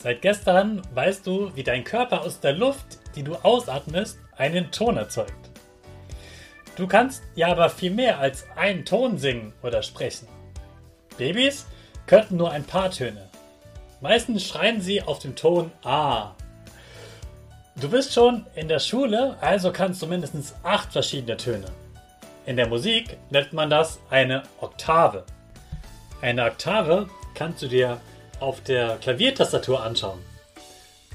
Seit gestern weißt du, wie dein Körper aus der Luft, die du ausatmest, einen Ton erzeugt. Du kannst ja aber viel mehr als einen Ton singen oder sprechen. Babys könnten nur ein paar Töne. Meistens schreien sie auf den Ton A. Du bist schon in der Schule, also kannst du mindestens acht verschiedene Töne. In der Musik nennt man das eine Oktave. Eine Oktave kannst du dir auf der Klaviertastatur anschauen,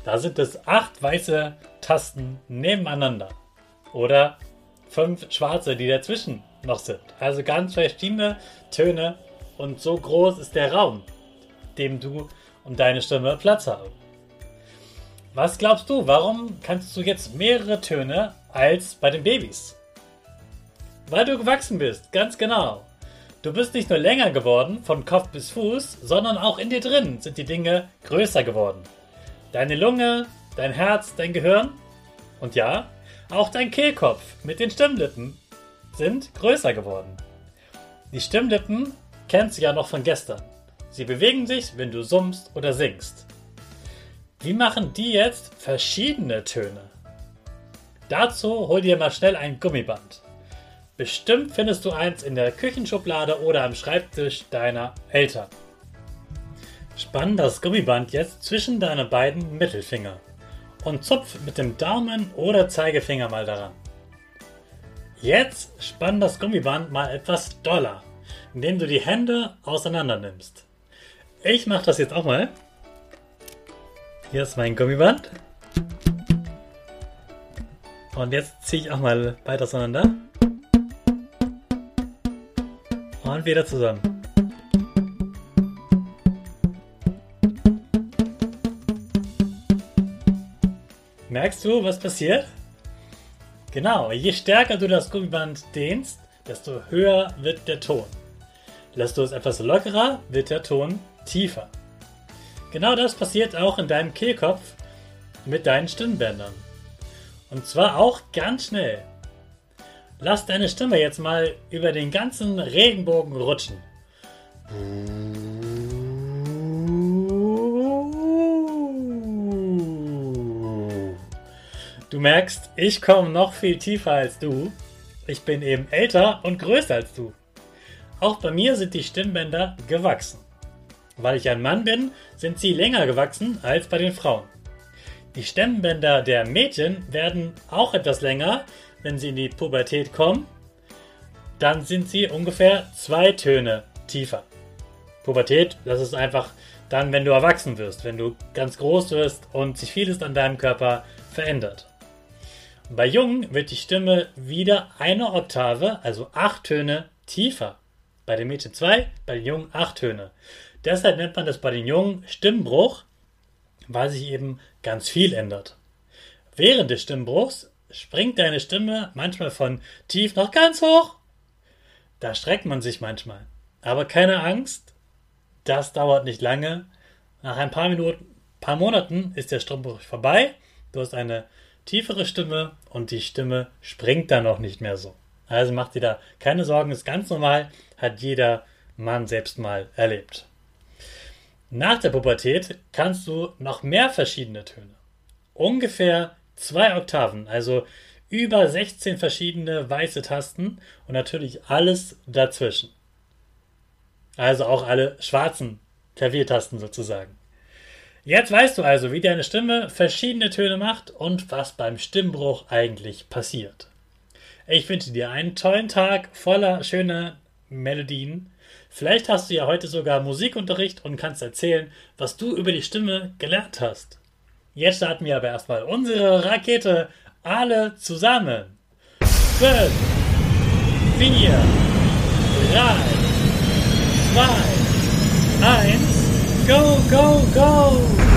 da sind es acht weiße Tasten nebeneinander. Oder fünf schwarze, die dazwischen noch sind. Also ganz verschiedene Töne und so groß ist der Raum, dem du und deine Stimme Platz haben. Was glaubst du, warum kannst du jetzt mehrere Töne als bei den Babys? Weil du gewachsen bist, ganz genau. Du bist nicht nur länger geworden, von Kopf bis Fuß, sondern auch in dir drin sind die Dinge größer geworden. Deine Lunge, dein Herz, dein Gehirn und ja, auch dein Kehlkopf mit den Stimmlippen sind größer geworden. Die Stimmlippen kennst du ja noch von gestern. Sie bewegen sich, wenn du summst oder singst. Wie machen die jetzt verschiedene Töne? Dazu hol dir mal schnell ein Gummiband. Bestimmt findest du eins in der Küchenschublade oder am Schreibtisch deiner Eltern. Spann das Gummiband jetzt zwischen deine beiden Mittelfinger und zupf mit dem Daumen oder Zeigefinger mal daran. Jetzt spann das Gummiband mal etwas doller, indem du die Hände auseinander nimmst. Ich mache das jetzt auch mal. Hier ist mein Gummiband. Und jetzt ziehe ich auch mal weiter auseinander. Und wieder zusammen. Merkst du, was passiert? Genau, je stärker du das Gummiband dehnst, desto höher wird der Ton. Lässt du es etwas lockerer, wird der Ton tiefer. Genau das passiert auch in deinem Kehlkopf mit deinen Stimmbändern. Und zwar auch ganz schnell. Lass deine Stimme jetzt mal über den ganzen Regenbogen rutschen. Du merkst, ich komme noch viel tiefer als du. Ich bin eben älter und größer als du. Auch bei mir sind die Stimmbänder gewachsen. Weil ich ein Mann bin, sind sie länger gewachsen als bei den Frauen. Die Stimmbänder der Mädchen werden auch etwas länger, wenn sie in die Pubertät kommen. Dann sind sie ungefähr zwei Töne tiefer. Pubertät, das ist einfach dann, wenn du erwachsen wirst, wenn du ganz groß wirst und sich vieles an deinem Körper verändert. Bei Jungen wird die Stimme wieder eine Oktave, also acht Töne, tiefer. Bei den Mädchen zwei, bei den Jungen acht Töne. Deshalb nennt man das bei den Jungen Stimmbruch, weil sich eben ganz viel ändert. Während des Stimmbruchs springt deine Stimme manchmal von tief nach ganz hoch. Da streckt man sich manchmal. Aber keine Angst, das dauert nicht lange. Nach ein paar Minuten, paar Monaten ist der Stimmbruch vorbei. Du hast eine tiefere Stimme und die Stimme springt dann auch nicht mehr so. Also macht dir da keine Sorgen, ist ganz normal, hat jeder Mann selbst mal erlebt. Nach der Pubertät kannst du noch mehr verschiedene Töne. Ungefähr zwei Oktaven, also über 16 verschiedene weiße Tasten und natürlich alles dazwischen. Also auch alle schwarzen Klaviertasten sozusagen. Jetzt weißt du also, wie deine Stimme verschiedene Töne macht und was beim Stimmbruch eigentlich passiert. Ich wünsche dir einen tollen Tag voller schöner Melodien. Vielleicht hast du ja heute sogar Musikunterricht und kannst erzählen, was du über die Stimme gelernt hast. Jetzt starten wir aber erstmal unsere Rakete alle zusammen. 5, 4, 3, 2, 1. Go, go, go!